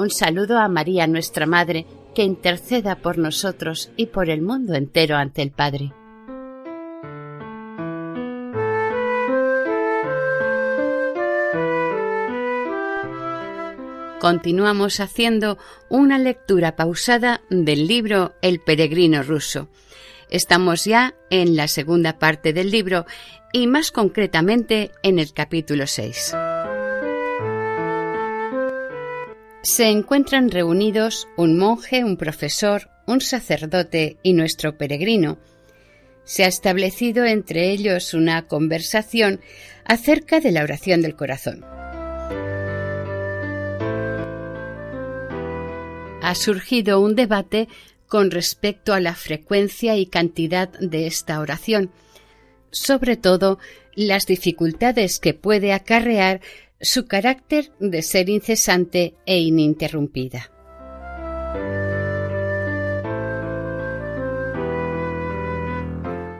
Un saludo a María, nuestra Madre, que interceda por nosotros y por el mundo entero ante el Padre. Continuamos haciendo una lectura pausada del libro El peregrino ruso. Estamos ya en la segunda parte del libro y más concretamente en el capítulo 6. Se encuentran reunidos un monje, un profesor, un sacerdote y nuestro peregrino. Se ha establecido entre ellos una conversación acerca de la oración del corazón. Ha surgido un debate con respecto a la frecuencia y cantidad de esta oración, sobre todo las dificultades que puede acarrear su carácter de ser incesante e ininterrumpida.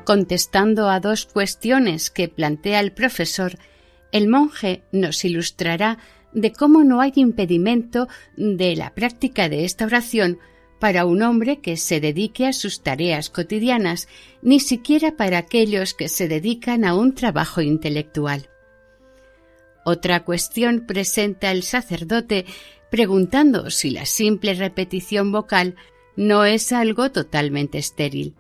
Contestando a dos cuestiones que plantea el profesor, el monje nos ilustrará de cómo no hay impedimento de la práctica de esta oración para un hombre que se dedique a sus tareas cotidianas, ni siquiera para aquellos que se dedican a un trabajo intelectual. Otra cuestión presenta el sacerdote preguntando si la simple repetición vocal no es algo totalmente estéril.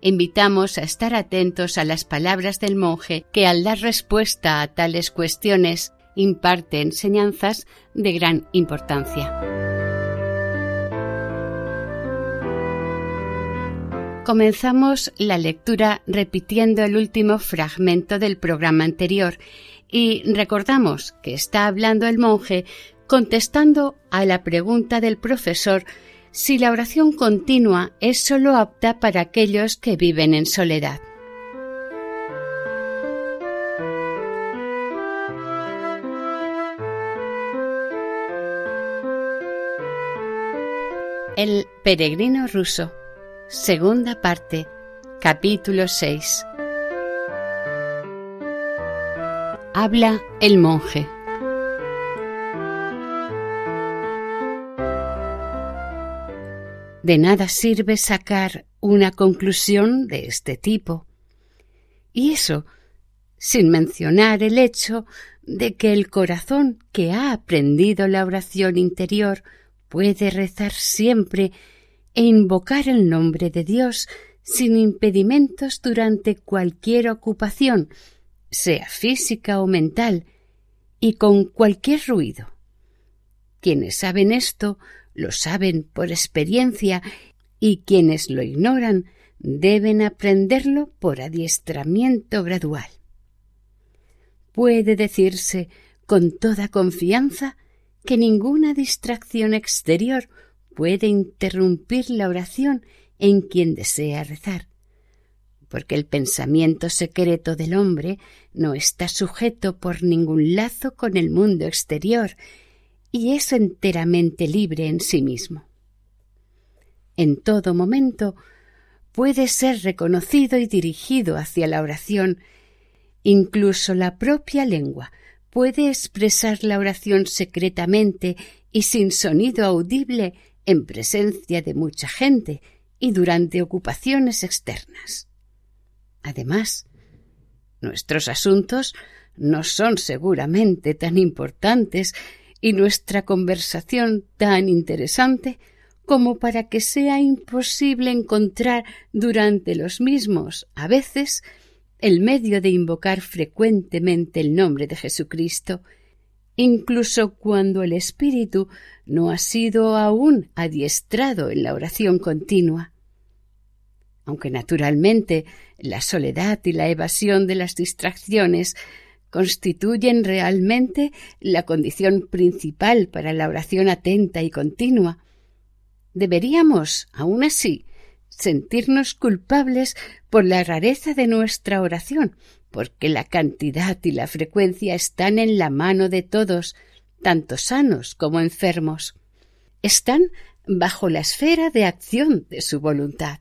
Invitamos a estar atentos a las palabras del monje que al dar respuesta a tales cuestiones imparte enseñanzas de gran importancia. Comenzamos la lectura repitiendo el último fragmento del programa anterior y recordamos que está hablando el monje contestando a la pregunta del profesor si la oración continua es sólo apta para aquellos que viven en soledad. El peregrino ruso, segunda parte, capítulo 6. Habla el monje. De nada sirve sacar una conclusión de este tipo. Y eso sin mencionar el hecho de que el corazón que ha aprendido la oración interior puede rezar siempre e invocar el nombre de Dios sin impedimentos durante cualquier ocupación, sea física o mental, y con cualquier ruido. Quienes saben esto lo saben por experiencia y quienes lo ignoran deben aprenderlo por adiestramiento gradual. Puede decirse con toda confianza que ninguna distracción exterior puede interrumpir la oración en quien desea rezar, porque el pensamiento secreto del hombre no está sujeto por ningún lazo con el mundo exterior y es enteramente libre en sí mismo. En todo momento puede ser reconocido y dirigido hacia la oración, incluso la propia lengua puede expresar la oración secretamente y sin sonido audible en presencia de mucha gente y durante ocupaciones externas. Además, nuestros asuntos no son seguramente tan importantes y nuestra conversación tan interesante como para que sea imposible encontrar durante los mismos, a veces, el medio de invocar frecuentemente el nombre de Jesucristo, incluso cuando el espíritu no ha sido aún adiestrado en la oración continua. Aunque naturalmente la soledad y la evasión de las distracciones constituyen realmente la condición principal para la oración atenta y continua, Deberíamos, aun así, sentirnos culpables por la rareza de nuestra oración, porque la cantidad y la frecuencia están en la mano de todos, tanto sanos como enfermos. Están bajo la esfera de acción de su voluntad.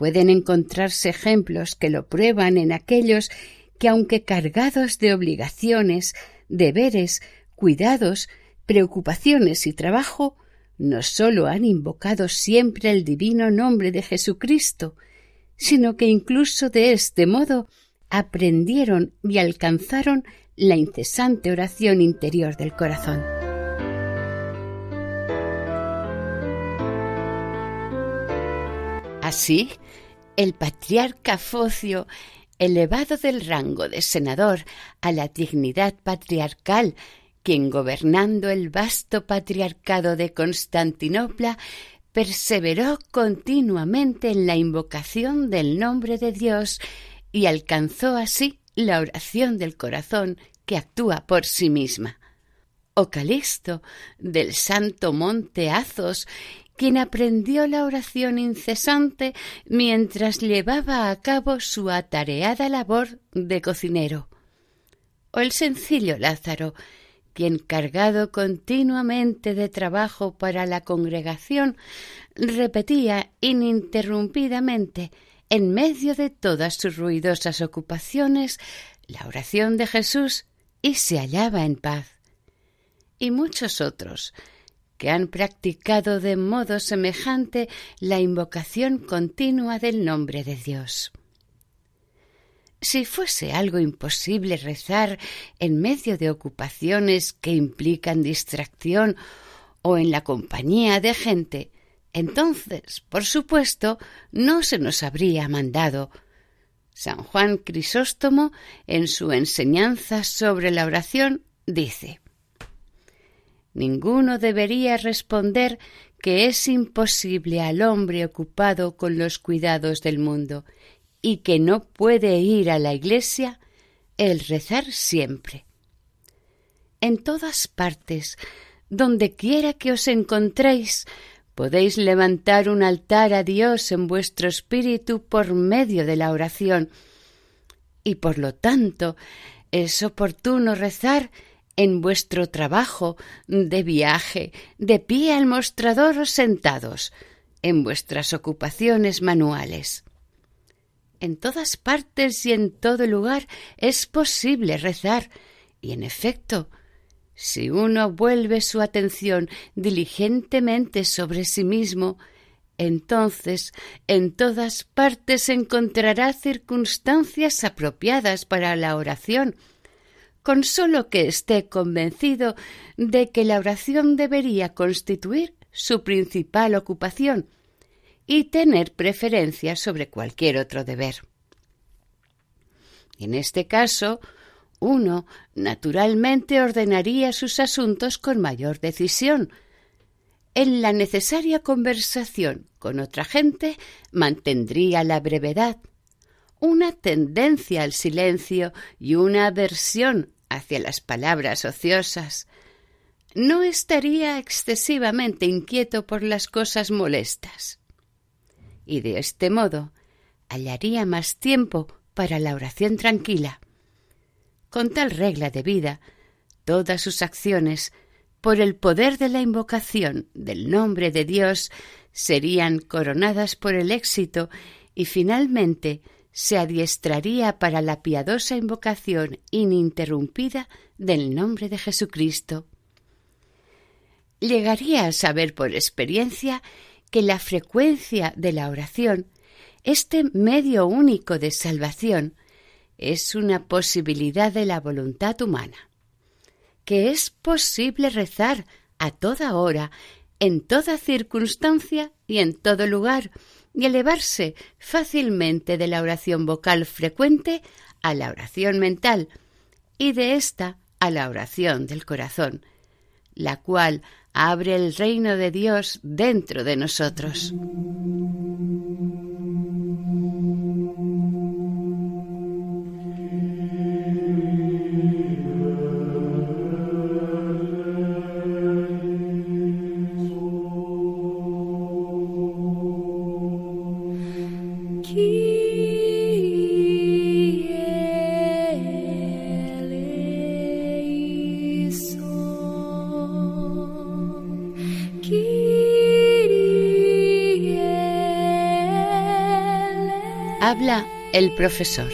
Pueden encontrarse ejemplos que lo prueban en aquellos que, aunque cargados de obligaciones, deberes, cuidados, preocupaciones y trabajo, no sólo han invocado siempre el divino nombre de Jesucristo, sino que incluso de este modo aprendieron y alcanzaron la incesante oración interior del corazón. Así, el patriarca Focio, elevado del rango de senador a la dignidad patriarcal, quien gobernando el vasto patriarcado de Constantinopla perseveró continuamente en la invocación del nombre de Dios y alcanzó así la oración del corazón que actúa por sí misma. O del santo monte Azos, quien aprendió la oración incesante mientras llevaba a cabo su atareada labor de cocinero. O el sencillo Lázaro, quien cargado continuamente de trabajo para la congregación, repetía ininterrumpidamente, en medio de todas sus ruidosas ocupaciones, la oración de Jesús y se hallaba en paz. Y muchos otros, que han practicado de modo semejante la invocación continua del nombre de Dios. Si fuese algo imposible rezar en medio de ocupaciones que implican distracción o en la compañía de gente, entonces, por supuesto, no se nos habría mandado. San Juan Crisóstomo, en su enseñanza sobre la oración, dice Ninguno debería responder que es imposible al hombre ocupado con los cuidados del mundo y que no puede ir a la iglesia el rezar siempre. En todas partes, donde quiera que os encontréis, podéis levantar un altar a Dios en vuestro espíritu por medio de la oración, y por lo tanto es oportuno rezar en vuestro trabajo, de viaje, de pie al mostrador o sentados, en vuestras ocupaciones manuales. En todas partes y en todo lugar es posible rezar, y en efecto, si uno vuelve su atención diligentemente sobre sí mismo, entonces en todas partes encontrará circunstancias apropiadas para la oración, con solo que esté convencido de que la oración debería constituir su principal ocupación y tener preferencia sobre cualquier otro deber. En este caso, uno naturalmente ordenaría sus asuntos con mayor decisión. En la necesaria conversación con otra gente mantendría la brevedad, una tendencia al silencio y una aversión hacia las palabras ociosas. No estaría excesivamente inquieto por las cosas molestas. Y de este modo hallaría más tiempo para la oración tranquila. Con tal regla de vida, todas sus acciones, por el poder de la invocación del nombre de Dios, serían coronadas por el éxito y finalmente se adiestraría para la piadosa invocación ininterrumpida del nombre de Jesucristo. Llegaría a saber por experiencia que la frecuencia de la oración, este medio único de salvación, es una posibilidad de la voluntad humana, que es posible rezar a toda hora, en toda circunstancia y en todo lugar, y elevarse fácilmente de la oración vocal frecuente a la oración mental y de ésta a la oración del corazón, la cual abre el reino de Dios dentro de nosotros. Habla el profesor.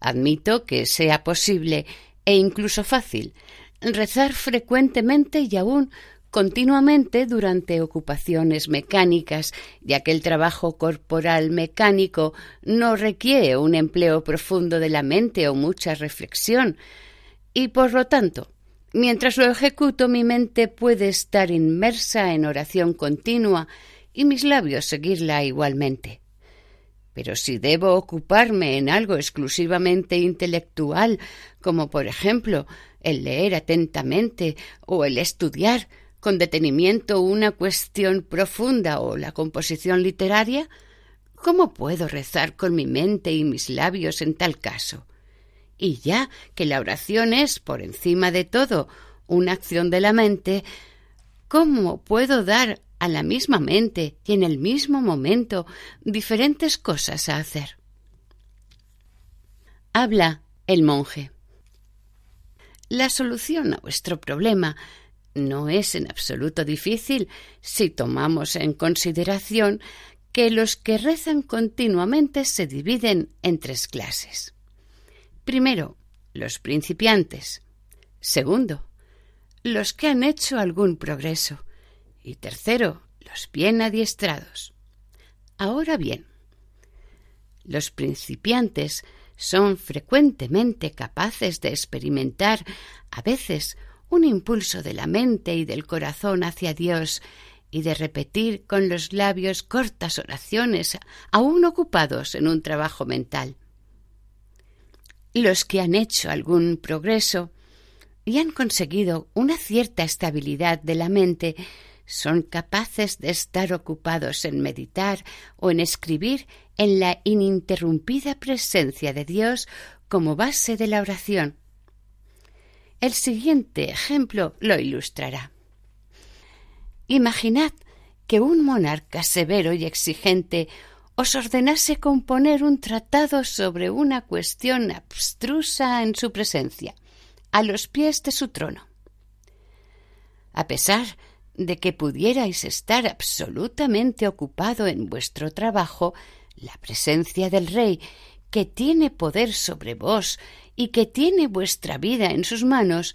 Admito que sea posible e incluso fácil rezar frecuentemente y aún continuamente durante ocupaciones mecánicas, ya que el trabajo corporal mecánico no requiere un empleo profundo de la mente o mucha reflexión, y por lo tanto, mientras lo ejecuto mi mente puede estar inmersa en oración continua y mis labios seguirla igualmente. Pero si debo ocuparme en algo exclusivamente intelectual, como por ejemplo el leer atentamente o el estudiar con detenimiento una cuestión profunda o la composición literaria, ¿cómo puedo rezar con mi mente y mis labios en tal caso? Y ya que la oración es, por encima de todo, una acción de la mente, ¿cómo puedo dar a la misma mente y en el mismo momento diferentes cosas a hacer. Habla el monje. La solución a vuestro problema no es en absoluto difícil si tomamos en consideración que los que rezan continuamente se dividen en tres clases. Primero, los principiantes. Segundo, los que han hecho algún progreso. Y tercero, los bien adiestrados. Ahora bien, los principiantes son frecuentemente capaces de experimentar a veces un impulso de la mente y del corazón hacia Dios y de repetir con los labios cortas oraciones aún ocupados en un trabajo mental. Los que han hecho algún progreso y han conseguido una cierta estabilidad de la mente son capaces de estar ocupados en meditar o en escribir en la ininterrumpida presencia de Dios como base de la oración. El siguiente ejemplo lo ilustrará. Imaginad que un monarca severo y exigente os ordenase componer un tratado sobre una cuestión abstrusa en su presencia, a los pies de su trono. A pesar de que pudierais estar absolutamente ocupado en vuestro trabajo, la presencia del Rey, que tiene poder sobre vos y que tiene vuestra vida en sus manos,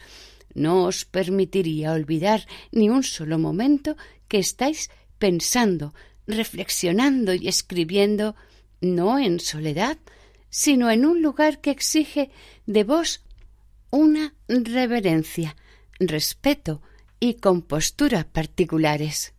no os permitiría olvidar ni un solo momento que estáis pensando, reflexionando y escribiendo, no en soledad, sino en un lugar que exige de vos una reverencia, respeto, y compostura particulares.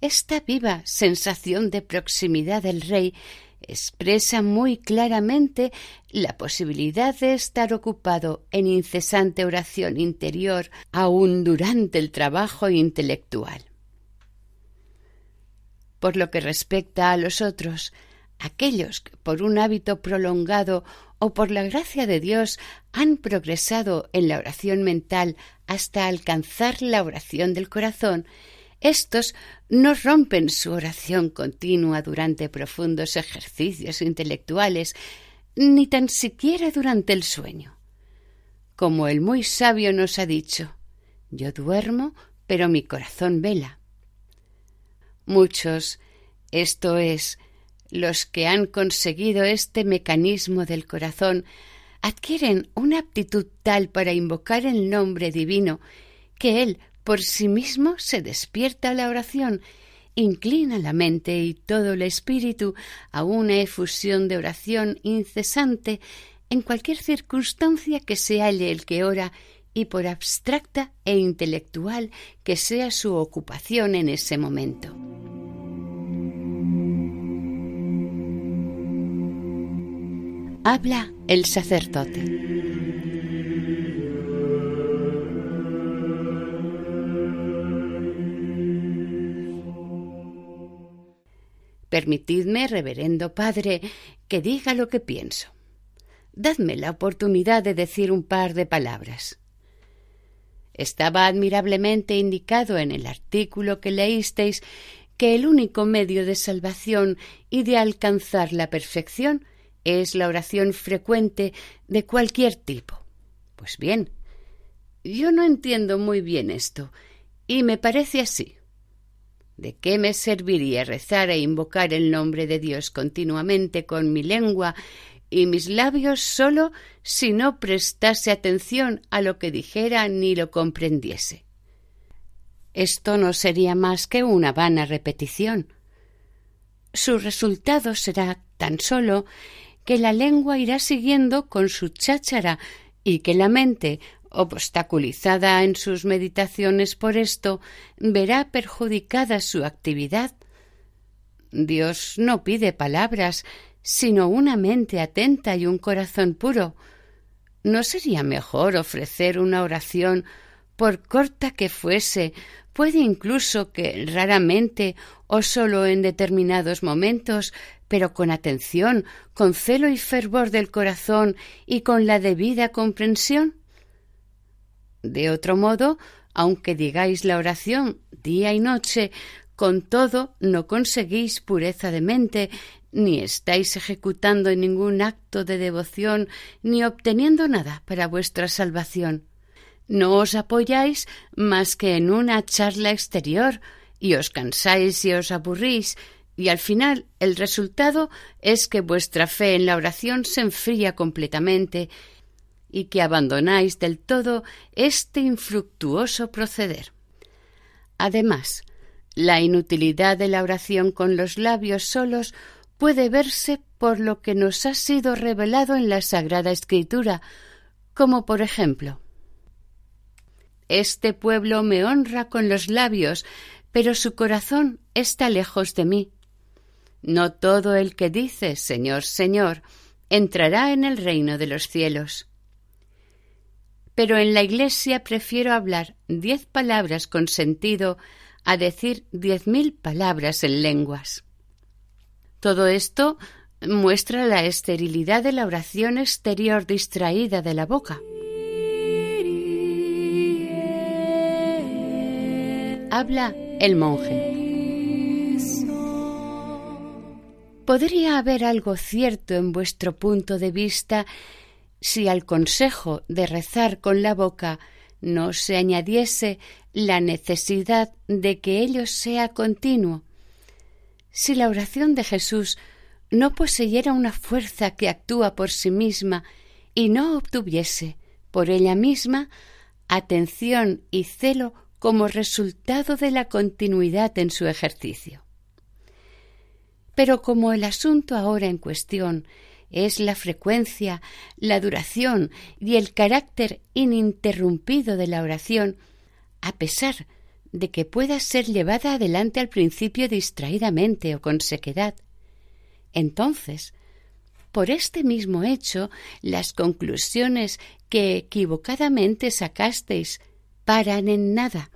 Esta viva sensación de proximidad del rey expresa muy claramente la posibilidad de estar ocupado en incesante oración interior aún durante el trabajo intelectual. Por lo que respecta a los otros, aquellos que por un hábito prolongado o por la gracia de Dios han progresado en la oración mental hasta alcanzar la oración del corazón, estos no rompen su oración continua durante profundos ejercicios intelectuales, ni tan siquiera durante el sueño. Como el muy sabio nos ha dicho, yo duermo, pero mi corazón vela. Muchos, esto es, los que han conseguido este mecanismo del corazón adquieren una aptitud tal para invocar el nombre divino que él por sí mismo se despierta a la oración, inclina la mente y todo el espíritu a una efusión de oración incesante en cualquier circunstancia que se halle el que ora y por abstracta e intelectual que sea su ocupación en ese momento. Habla el sacerdote. Permitidme, reverendo Padre, que diga lo que pienso. Dadme la oportunidad de decir un par de palabras. Estaba admirablemente indicado en el artículo que leísteis que el único medio de salvación y de alcanzar la perfección es la oración frecuente de cualquier tipo. Pues bien, yo no entiendo muy bien esto, y me parece así. ¿De qué me serviría rezar e invocar el nombre de Dios continuamente con mi lengua y mis labios solo si no prestase atención a lo que dijera ni lo comprendiese? Esto no sería más que una vana repetición. Su resultado será tan solo que la lengua irá siguiendo con su cháchara y que la mente, obstaculizada en sus meditaciones por esto, verá perjudicada su actividad. Dios no pide palabras, sino una mente atenta y un corazón puro. ¿No sería mejor ofrecer una oración, por corta que fuese, puede incluso que raramente o sólo en determinados momentos pero con atención, con celo y fervor del corazón y con la debida comprensión? De otro modo, aunque digáis la oración día y noche, con todo no conseguís pureza de mente, ni estáis ejecutando ningún acto de devoción, ni obteniendo nada para vuestra salvación. No os apoyáis más que en una charla exterior, y os cansáis y os aburrís, y al final el resultado es que vuestra fe en la oración se enfría completamente y que abandonáis del todo este infructuoso proceder. Además, la inutilidad de la oración con los labios solos puede verse por lo que nos ha sido revelado en la Sagrada Escritura, como por ejemplo Este pueblo me honra con los labios, pero su corazón está lejos de mí. No todo el que dice Señor, Señor, entrará en el reino de los cielos. Pero en la Iglesia prefiero hablar diez palabras con sentido a decir diez mil palabras en lenguas. Todo esto muestra la esterilidad de la oración exterior distraída de la boca. Habla el monje. ¿Podría haber algo cierto en vuestro punto de vista si al consejo de rezar con la boca no se añadiese la necesidad de que ello sea continuo? Si la oración de Jesús no poseyera una fuerza que actúa por sí misma y no obtuviese por ella misma atención y celo como resultado de la continuidad en su ejercicio. Pero como el asunto ahora en cuestión es la frecuencia, la duración y el carácter ininterrumpido de la oración, a pesar de que pueda ser llevada adelante al principio distraídamente o con sequedad, entonces, por este mismo hecho, las conclusiones que equivocadamente sacasteis paran en nada.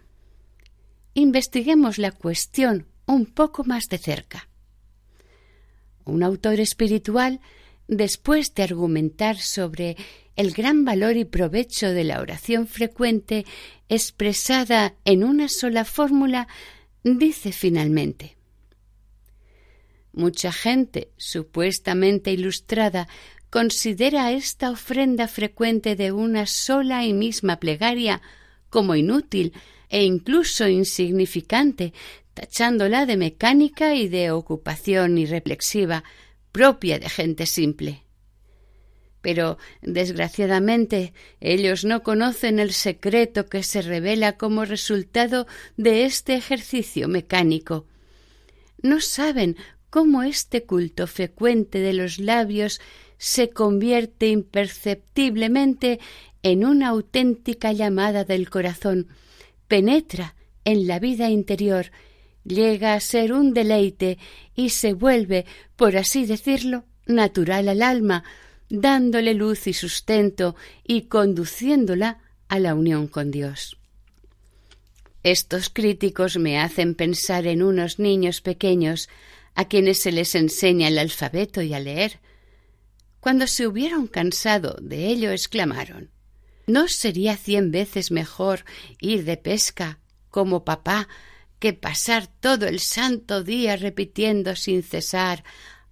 Investiguemos la cuestión un poco más de cerca. Un autor espiritual, después de argumentar sobre el gran valor y provecho de la oración frecuente expresada en una sola fórmula, dice finalmente Mucha gente supuestamente ilustrada considera esta ofrenda frecuente de una sola y misma plegaria como inútil e incluso insignificante, tachándola de mecánica y de ocupación irreflexiva propia de gente simple. Pero, desgraciadamente, ellos no conocen el secreto que se revela como resultado de este ejercicio mecánico. No saben cómo este culto frecuente de los labios se convierte imperceptiblemente en una auténtica llamada del corazón, penetra en la vida interior llega a ser un deleite y se vuelve, por así decirlo, natural al alma, dándole luz y sustento y conduciéndola a la unión con Dios. Estos críticos me hacen pensar en unos niños pequeños a quienes se les enseña el alfabeto y a leer. Cuando se hubieron cansado de ello, exclamaron ¿No sería cien veces mejor ir de pesca como papá que pasar todo el santo día repitiendo sin cesar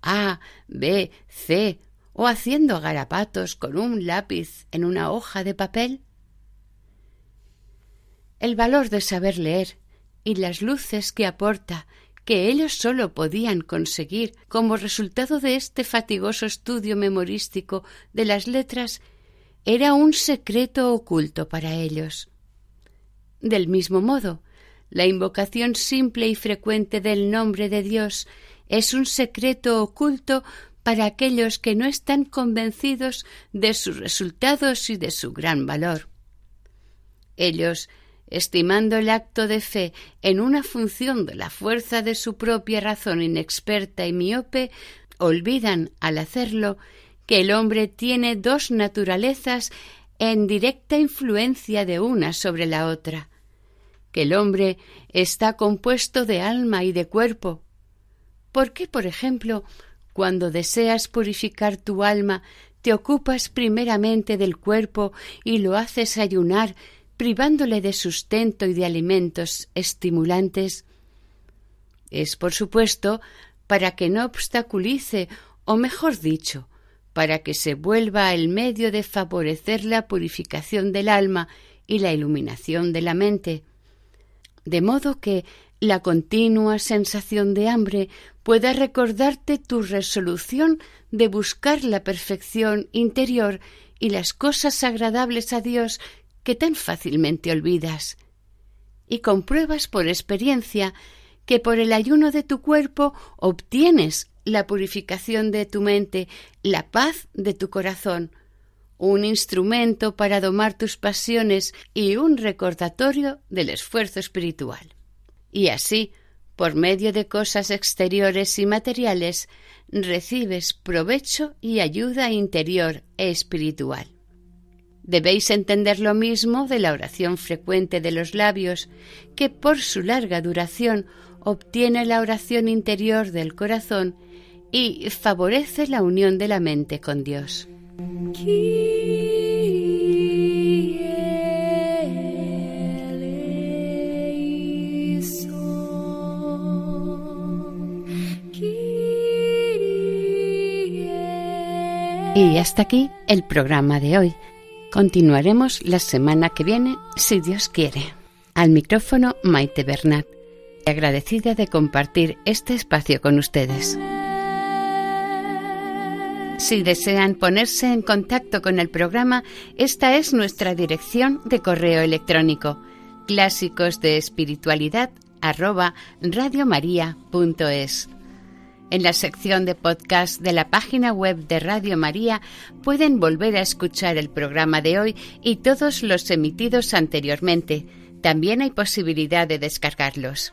A, B, C o haciendo garapatos con un lápiz en una hoja de papel? El valor de saber leer y las luces que aporta, que ellos sólo podían conseguir como resultado de este fatigoso estudio memorístico de las letras, era un secreto oculto para ellos. Del mismo modo, la invocación simple y frecuente del nombre de Dios es un secreto oculto para aquellos que no están convencidos de sus resultados y de su gran valor. Ellos, estimando el acto de fe en una función de la fuerza de su propia razón inexperta y miope, olvidan al hacerlo que el hombre tiene dos naturalezas en directa influencia de una sobre la otra, que el hombre está compuesto de alma y de cuerpo. ¿Por qué, por ejemplo, cuando deseas purificar tu alma, te ocupas primeramente del cuerpo y lo haces ayunar, privándole de sustento y de alimentos estimulantes? Es, por supuesto, para que no obstaculice, o mejor dicho, para que se vuelva el medio de favorecer la purificación del alma y la iluminación de la mente. De modo que la continua sensación de hambre pueda recordarte tu resolución de buscar la perfección interior y las cosas agradables a Dios que tan fácilmente olvidas. Y compruebas por experiencia que por el ayuno de tu cuerpo obtienes la purificación de tu mente, la paz de tu corazón, un instrumento para domar tus pasiones y un recordatorio del esfuerzo espiritual. Y así, por medio de cosas exteriores y materiales, recibes provecho y ayuda interior e espiritual. Debéis entender lo mismo de la oración frecuente de los labios, que por su larga duración obtiene la oración interior del corazón y favorece la unión de la mente con Dios. Y hasta aquí el programa de hoy. Continuaremos la semana que viene, si Dios quiere. Al micrófono Maite Bernat, agradecida de compartir este espacio con ustedes. Si desean ponerse en contacto con el programa, esta es nuestra dirección de correo electrónico clásicos de espiritualidad en la sección de podcast de la página web de Radio María pueden volver a escuchar el programa de hoy y todos los emitidos anteriormente. También hay posibilidad de descargarlos.